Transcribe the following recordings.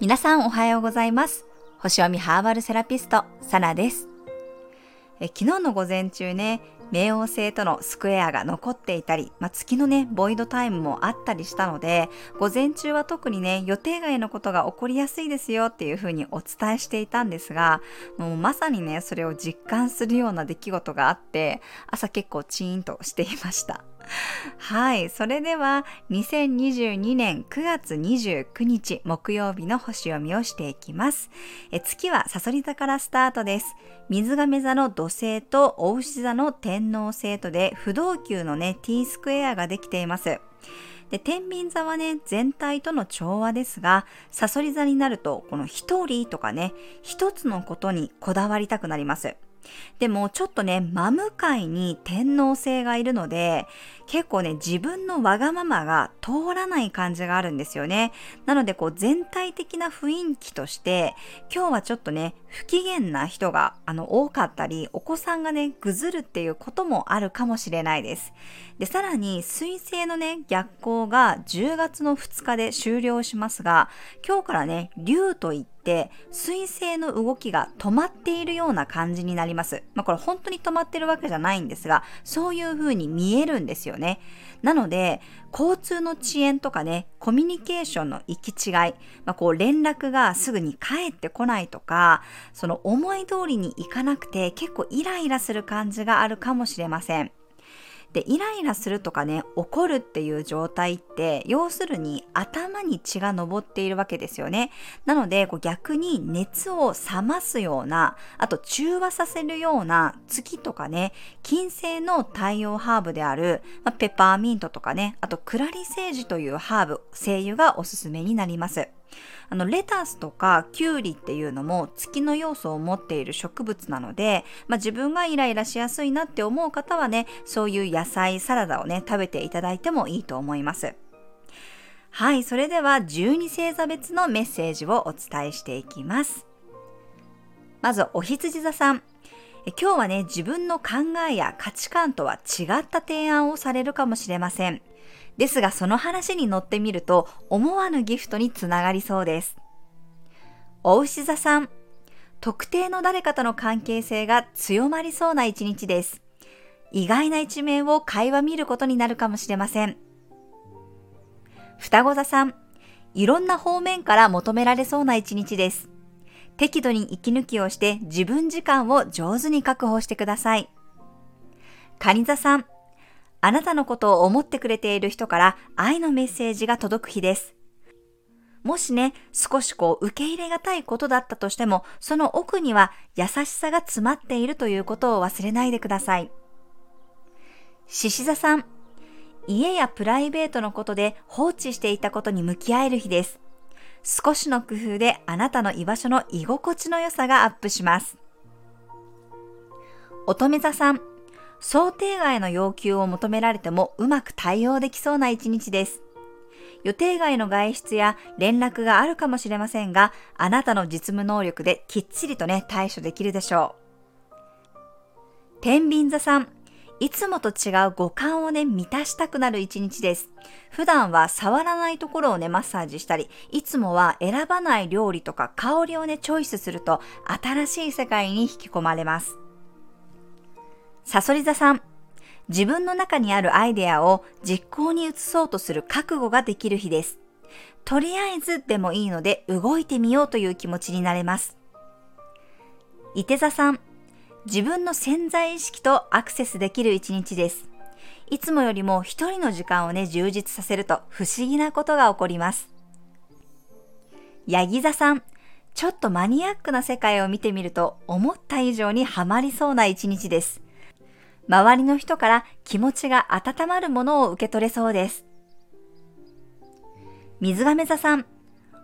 皆さんおはようございます星読みハーバルセラピストサナですえ昨日の午前中ね冥王星とのスクエアが残っていたり、まあ、月のね、ボイドタイムもあったりしたので、午前中は特にね、予定外のことが起こりやすいですよっていうふうにお伝えしていたんですが、もうまさにね、それを実感するような出来事があって、朝結構チーンとしていました。はい。それでは、2022年9月29日木曜日の星読みをしていきます。え月はサソリ座からスタートです。水亀座の土星と大牛座の天王星とで不動級のね、T スクエアができています。で、天秤座はね、全体との調和ですが、サソリ座になると、この一人とかね、一つのことにこだわりたくなります。でもちょっとね、真向かいに天皇星がいるので、結構ね、自分のわがままが通らない感じがあるんですよね。なのでこう全体的な雰囲気として、今日はちょっとね、不機嫌な人があの多かったり、お子さんがね、ぐずるっていうこともあるかもしれないです。で、さらに水星のね、逆行が10月の2日で終了しますが、今日からね、竜といって、水星の動きが止まっているような感じになります。まあこれ本当に止まってるわけじゃないんですが、そういう風に見えるんですよね。なので、交通の遅延とかね、コミュニケーションの行き違い、まあ、こう連絡がすぐに返ってこないとか、その思い通りにいかなくて結構イライラする感じがあるかもしれません。で、イライラするとかね、怒るっていう状態って、要するに頭に血が上っているわけですよね。なので、こう逆に熱を冷ますような、あと中和させるような月とかね、金星の太陽ハーブである、まあ、ペパーミントとかね、あとクラリセージというハーブ、精油がおすすめになります。あのレタスとかキュウリっていうのも月の要素を持っている植物なので、まあ、自分がイライラしやすいなって思う方はねそういう野菜サラダをね食べていただいてもいいと思います。はい、それでは12星座別のメッセージをお伝えしていきます。まず、お羊座さん。今日はね、自分の考えや価値観とは違った提案をされるかもしれません。ですがその話に乗ってみると思わぬギフトにつながりそうです。お牛座さん、特定の誰かとの関係性が強まりそうな一日です。意外な一面を会話見ることになるかもしれません。双子座さん、いろんな方面から求められそうな一日です。適度に息抜きをして自分時間を上手に確保してください。蟹座さん、あなたのことを思ってくれている人から愛のメッセージが届く日です。もしね、少しこう受け入れがたいことだったとしても、その奥には優しさが詰まっているということを忘れないでください。獅子座さん、家やプライベートのことで放置していたことに向き合える日です。少しの工夫であなたの居場所の居心地の良さがアップします。乙女座さん、想定外の要求を求められてもうまく対応できそうな一日です。予定外の外出や連絡があるかもしれませんが、あなたの実務能力できっちりとね、対処できるでしょう。天秤座さん、いつもと違う五感をね、満たしたくなる一日です。普段は触らないところをね、マッサージしたり、いつもは選ばない料理とか香りをね、チョイスすると、新しい世界に引き込まれます。サソリ座さん、自分の中にあるアイデアを実行に移そうとする覚悟ができる日です。とりあえずでもいいので動いてみようという気持ちになれます。伊手座さん、自分の潜在意識とアクセスできる一日です。いつもよりも一人の時間をね、充実させると不思議なことが起こります。ヤギ座さん、ちょっとマニアックな世界を見てみると思った以上にハマりそうな一日です。周りの人から気持ちが温まるものを受け取れそうです。水亀座さん、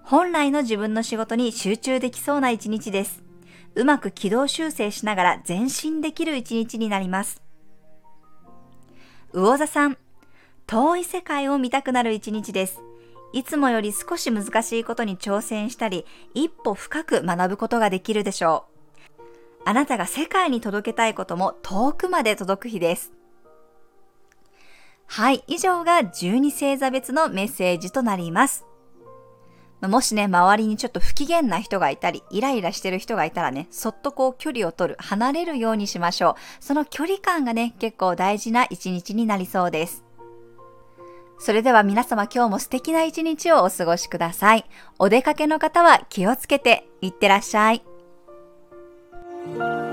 本来の自分の仕事に集中できそうな一日です。うまく軌道修正しながら前進できる一日になります。魚座さん、遠い世界を見たくなる一日です。いつもより少し難しいことに挑戦したり、一歩深く学ぶことができるでしょう。あなたが世界に届けたいことも遠くまで届く日です。はい、以上が12星座別のメッセージとなります。もしね、周りにちょっと不機嫌な人がいたり、イライラしてる人がいたらね、そっとこう距離を取る、離れるようにしましょう。その距離感がね、結構大事な一日になりそうです。それでは皆様今日も素敵な一日をお過ごしください。お出かけの方は気をつけていってらっしゃい。Thank you.